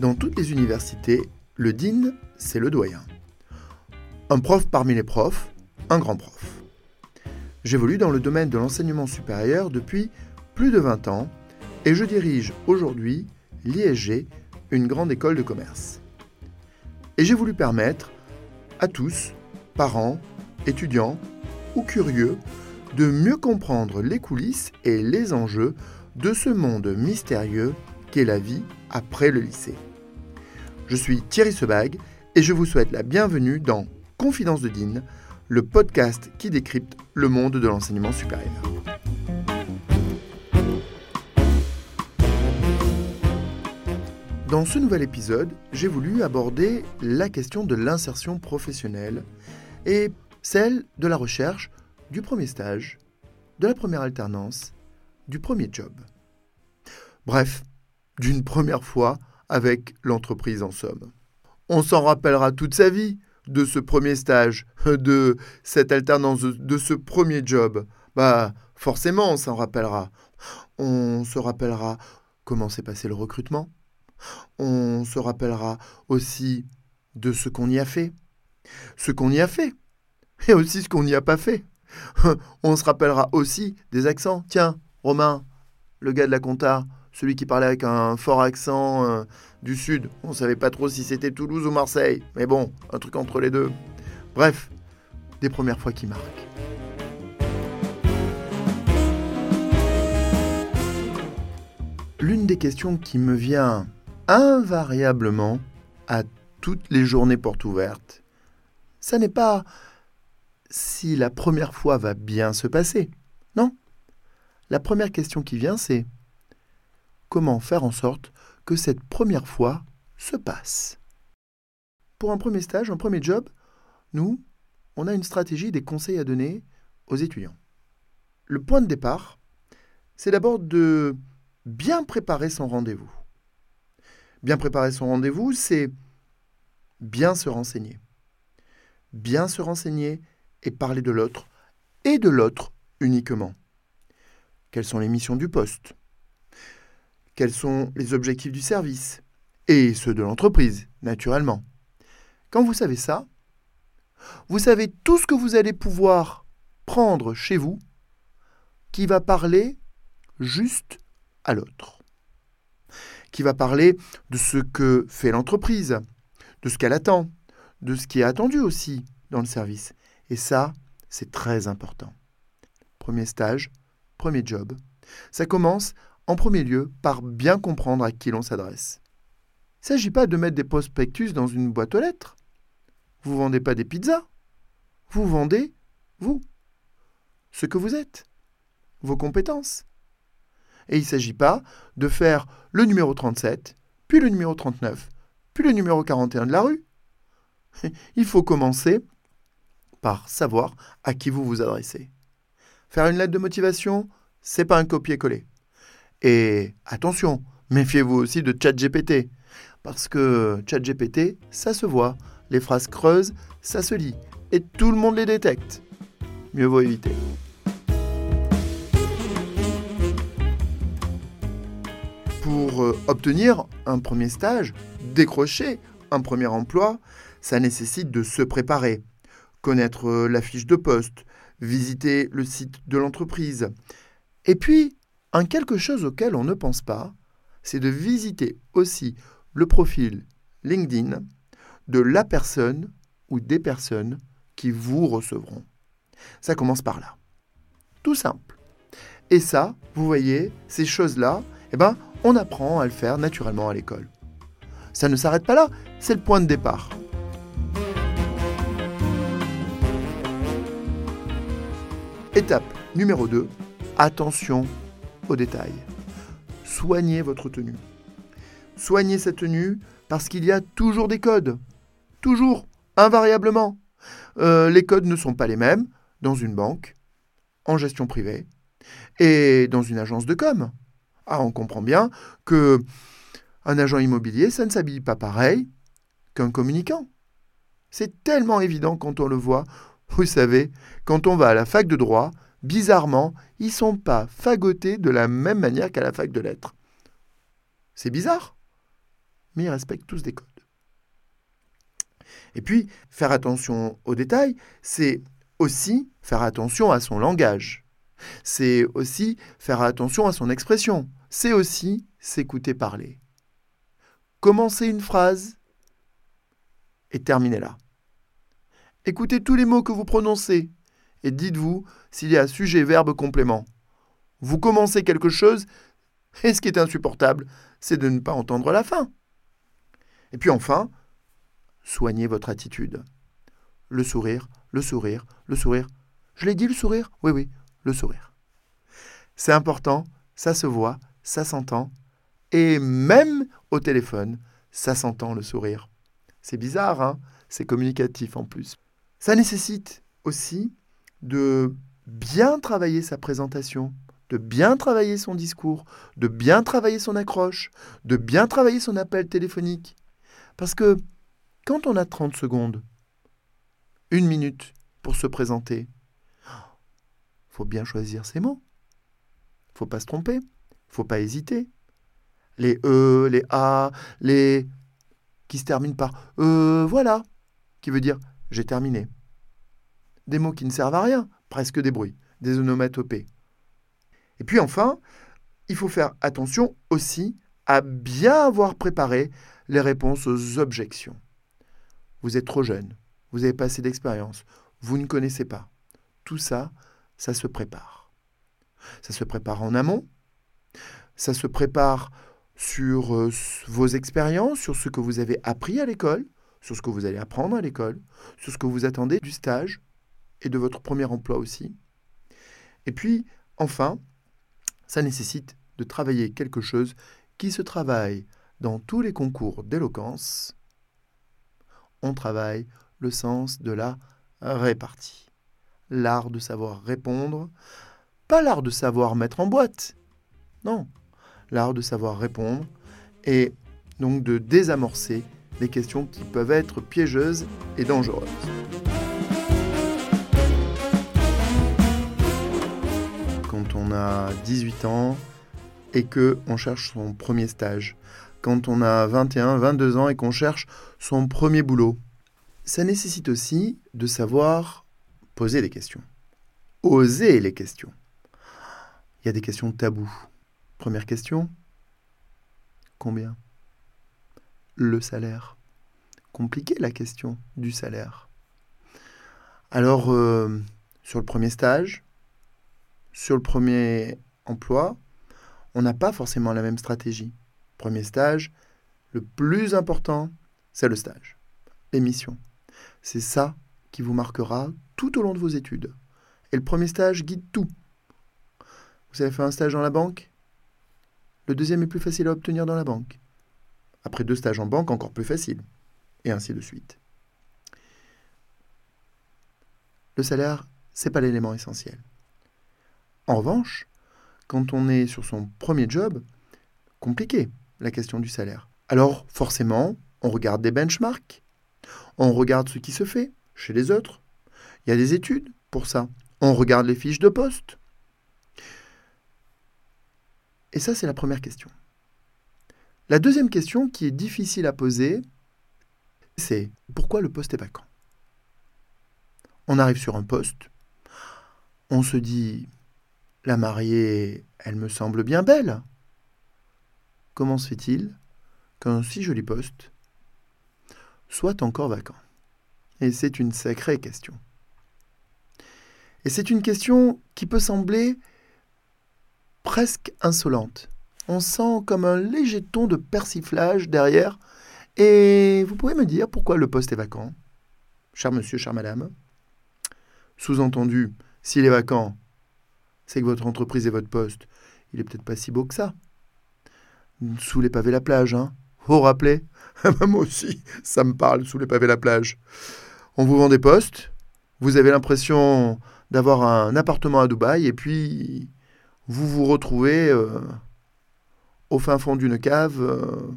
Dans toutes les universités, le DIN, c'est le doyen. Un prof parmi les profs, un grand prof. J'évolue dans le domaine de l'enseignement supérieur depuis plus de 20 ans et je dirige aujourd'hui l'ISG, une grande école de commerce. Et j'ai voulu permettre à tous, parents, étudiants ou curieux, de mieux comprendre les coulisses et les enjeux de ce monde mystérieux qu'est la vie après le lycée. Je suis Thierry Sebag et je vous souhaite la bienvenue dans Confidence de Dean, le podcast qui décrypte le monde de l'enseignement supérieur. Dans ce nouvel épisode, j'ai voulu aborder la question de l'insertion professionnelle et celle de la recherche du premier stage, de la première alternance, du premier job. Bref, d'une première fois avec l'entreprise en somme. On s'en rappellera toute sa vie de ce premier stage, de cette alternance, de, ce premier job. Bah, forcément, on s'en rappellera. On se rappellera comment s'est passé le recrutement. On se rappellera aussi de ce qu'on y a fait. Ce qu'on y a fait. Et aussi ce qu'on n'y a pas fait. On se rappellera aussi des accents. Tiens, Romain, le gars de la compta, celui qui parlait avec un fort accent euh, du sud. On ne savait pas trop si c'était Toulouse ou Marseille, mais bon, un truc entre les deux. Bref, des premières fois qui marquent. L'une des questions qui me vient invariablement à toutes les journées portes ouvertes, ça n'est pas si la première fois va bien se passer. Non? La première question qui vient, c'est comment faire en sorte que cette première fois se passe. Pour un premier stage, un premier job, nous, on a une stratégie des conseils à donner aux étudiants. Le point de départ, c'est d'abord de bien préparer son rendez-vous. Bien préparer son rendez-vous, c'est bien se renseigner. Bien se renseigner et parler de l'autre, et de l'autre uniquement. Quelles sont les missions du poste? Quels sont les objectifs du service et ceux de l'entreprise, naturellement. Quand vous savez ça, vous savez tout ce que vous allez pouvoir prendre chez vous qui va parler juste à l'autre, qui va parler de ce que fait l'entreprise, de ce qu'elle attend, de ce qui est attendu aussi dans le service. Et ça, c'est très important. Premier stage, premier job. Ça commence en premier lieu par bien comprendre à qui l'on s'adresse. Il ne s'agit pas de mettre des prospectus dans une boîte aux lettres. Vous ne vendez pas des pizzas. Vous vendez, vous, ce que vous êtes, vos compétences. Et il ne s'agit pas de faire le numéro 37, puis le numéro 39, puis le numéro 41 de la rue. Il faut commencer par savoir à qui vous vous adressez. Faire une lettre de motivation, c'est pas un copier-coller. Et attention, méfiez-vous aussi de ChatGPT. Parce que ChatGPT, ça se voit. Les phrases creuses, ça se lit. Et tout le monde les détecte. Mieux vaut éviter. Pour euh, obtenir un premier stage, décrocher un premier emploi, ça nécessite de se préparer, connaître euh, la fiche de poste, visiter le site de l'entreprise. Et puis, un quelque chose auquel on ne pense pas, c'est de visiter aussi le profil LinkedIn de la personne ou des personnes qui vous recevront. Ça commence par là. Tout simple. Et ça, vous voyez, ces choses-là, eh ben, on apprend à le faire naturellement à l'école. Ça ne s'arrête pas là, c'est le point de départ. Étape numéro 2, attention détail. Soignez votre tenue. Soignez cette tenue parce qu'il y a toujours des codes. Toujours, invariablement. Euh, les codes ne sont pas les mêmes dans une banque, en gestion privée et dans une agence de com. Ah, on comprend bien que un agent immobilier, ça ne s'habille pas pareil qu'un communicant. C'est tellement évident quand on le voit. Vous savez, quand on va à la fac de droit, bizarrement, ils sont pas fagotés de la même manière qu'à la fac de lettres. C'est bizarre. mais ils respectent tous des codes. Et puis, faire attention aux détails, c'est aussi faire attention à son langage. C'est aussi faire attention à son expression. C'est aussi s'écouter parler. Commencez une phrase et terminez-la. Écoutez tous les mots que vous prononcez et dites-vous s'il y a sujet, verbe, complément. Vous commencez quelque chose et ce qui est insupportable, c'est de ne pas entendre la fin. Et puis enfin, soignez votre attitude. Le sourire, le sourire, le sourire. Je l'ai dit le sourire? Oui, oui, le sourire. C'est important, ça se voit, ça s'entend. Et même au téléphone, ça s'entend le sourire. C'est bizarre, hein? C'est communicatif en plus. Ça nécessite aussi de bien travailler sa présentation, de bien travailler son discours, de bien travailler son accroche, de bien travailler son appel téléphonique. Parce que quand on a 30 secondes, une minute pour se présenter, faut bien choisir ses mots. Faut pas se tromper, faut pas hésiter. Les e, les a, les qui se terminent par euh, voilà, qui veut dire j'ai terminé. Des mots qui ne servent à rien, presque des bruits, des onomatopées. Et puis enfin, il faut faire attention aussi à bien avoir préparé les réponses aux objections. Vous êtes trop jeune, vous n'avez pas assez d'expérience, vous ne connaissez pas. Tout ça, ça se prépare. Ça se prépare en amont, ça se prépare sur euh, vos expériences, sur ce que vous avez appris à l'école, sur ce que vous allez apprendre à l'école, sur ce que vous attendez du stage et de votre premier emploi aussi. Et puis, enfin, ça nécessite de travailler quelque chose qui se travaille dans tous les concours d'éloquence. On travaille le sens de la répartie. L'art de savoir répondre, pas l'art de savoir mettre en boîte. Non, l'art de savoir répondre et donc de désamorcer les questions qui peuvent être piégeuses et dangereuses. On a 18 ans et que on cherche son premier stage. Quand on a 21, 22 ans et qu'on cherche son premier boulot. Ça nécessite aussi de savoir poser des questions. Oser les questions. Il y a des questions taboues. Première question. Combien? Le salaire. Compliqué la question du salaire. Alors, euh, sur le premier stage, sur le premier emploi, on n'a pas forcément la même stratégie. Premier stage, le plus important, c'est le stage, l'émission. C'est ça qui vous marquera tout au long de vos études. Et le premier stage guide tout. Vous avez fait un stage dans la banque? Le deuxième est plus facile à obtenir dans la banque. Après deux stages en banque, encore plus facile. Et ainsi de suite. Le salaire, c'est pas l'élément essentiel. En revanche, quand on est sur son premier job, compliqué la question du salaire. Alors forcément, on regarde des benchmarks, on regarde ce qui se fait chez les autres. Il y a des études pour ça. On regarde les fiches de poste. Et ça, c'est la première question. La deuxième question qui est difficile à poser, c'est pourquoi le poste est vacant? On arrive sur un poste, on se dit la mariée, elle me semble bien belle. Comment se fait-il qu'un si joli poste soit encore vacant? Et c'est une sacrée question. Et c'est une question qui peut sembler presque insolente. On sent comme un léger ton de persiflage derrière. Et vous pouvez me dire pourquoi le poste est vacant? Cher monsieur, chère madame. Sous-entendu, s'il est vacant, c'est que votre entreprise et votre poste, il est peut-être pas si beau que ça. Sous les pavés la plage, hein Vous rappelez Moi aussi, ça me parle, sous les pavés la plage. On vous vend des postes, vous avez l'impression d'avoir un appartement à Dubaï, et puis vous vous retrouvez euh, au fin fond d'une cave euh,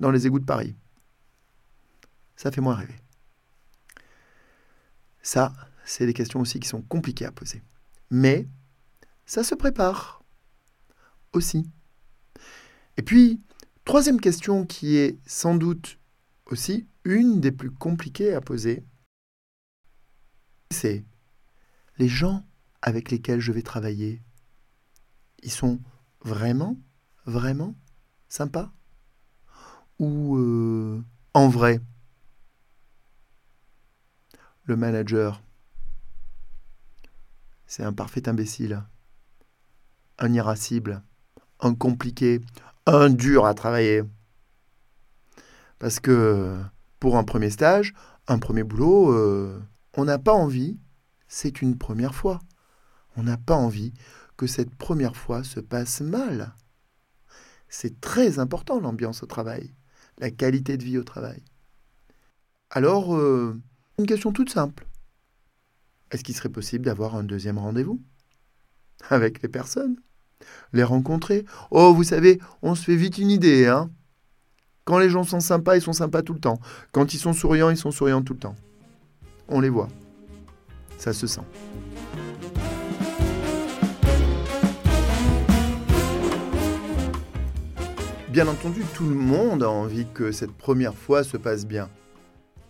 dans les égouts de Paris. Ça fait moins rêver. Ça, c'est des questions aussi qui sont compliquées à poser. Mais ça se prépare aussi. Et puis, Troisième question qui est sans doute aussi une des plus compliquées à poser, c'est les gens avec lesquels je vais travailler, ils sont vraiment, vraiment sympas? Ou euh, en vrai? Le manager, c'est un parfait imbécile, un irascible, un compliqué, un dur à travailler. Parce que pour un premier stage, un premier boulot, euh, on n'a pas envie, c'est une première fois. On n'a pas envie que cette première fois se passe mal. C'est très important l'ambiance au travail, la qualité de vie au travail. Alors, euh, une question toute simple. Est-ce qu'il serait possible d'avoir un deuxième rendez-vous avec les personnes? Les rencontrer? Oh, vous savez, on se fait vite une idée, hein Quand les gens sont sympas, ils sont sympas tout le temps. Quand ils sont souriants, ils sont souriants tout le temps. On les voit. Ça se sent. Bien entendu, tout le monde a envie que cette première fois se passe bien.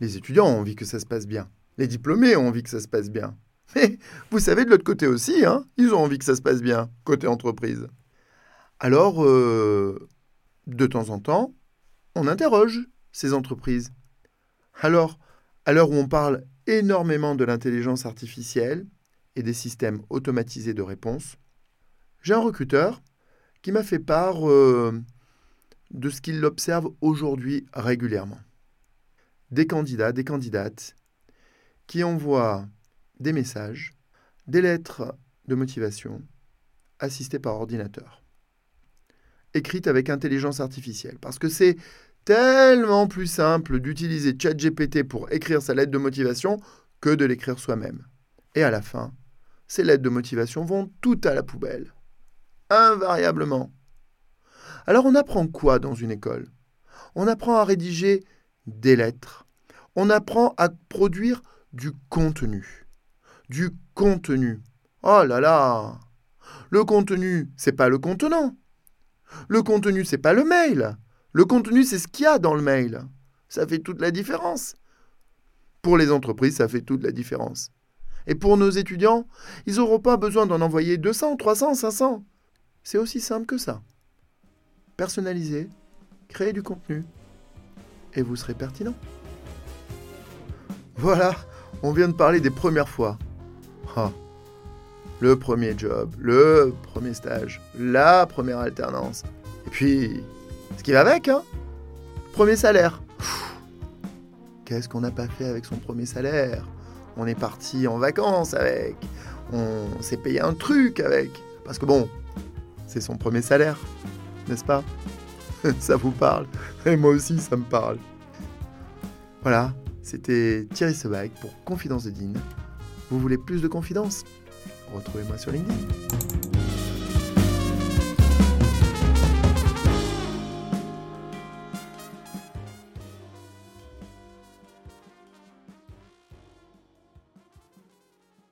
Les étudiants ont envie que ça se passe bien. Les diplômés ont envie que ça se passe bien. Mais vous savez, de l'autre côté aussi, hein, ils ont envie que ça se passe bien, côté entreprise. Alors, euh, de temps en temps, on interroge ces entreprises. Alors, à l'heure où on parle énormément de l'intelligence artificielle et des systèmes automatisés de réponse, j'ai un recruteur qui m'a fait part euh, de ce qu'il observe aujourd'hui régulièrement. Des candidats, des candidates qui envoient des messages, des lettres de motivation assistées par ordinateur, écrites avec intelligence artificielle, parce que c'est tellement plus simple d'utiliser ChatGPT pour écrire sa lettre de motivation que de l'écrire soi-même. Et à la fin, ces lettres de motivation vont toutes à la poubelle. Invariablement. Alors on apprend quoi dans une école? On apprend à rédiger des lettres. On apprend à produire du contenu. Du contenu. Oh là là Le contenu, c'est pas le contenant. Le contenu, c'est pas le mail. Le contenu, c'est ce qu'il y a dans le mail. Ça fait toute la différence. Pour les entreprises, ça fait toute la différence. Et pour nos étudiants, ils n'auront pas besoin d'en envoyer 200, 300, 500. C'est aussi simple que ça personnaliser, créer du contenu, et vous serez pertinent. Voilà, on vient de parler des premières fois. Le premier job, le premier stage, la première alternance. Et puis, ce qui va avec, hein Premier salaire. Qu'est-ce qu'on n'a pas fait avec son premier salaire? On est parti en vacances avec. On s'est payé un truc avec. Parce que bon, c'est son premier salaire n'est-ce pas? Ça vous parle Et moi aussi, ça me parle. Voilà, c'était Thierry Sebag pour Confidence de Dean. Vous voulez plus de confidence? Retrouvez-moi sur LinkedIn.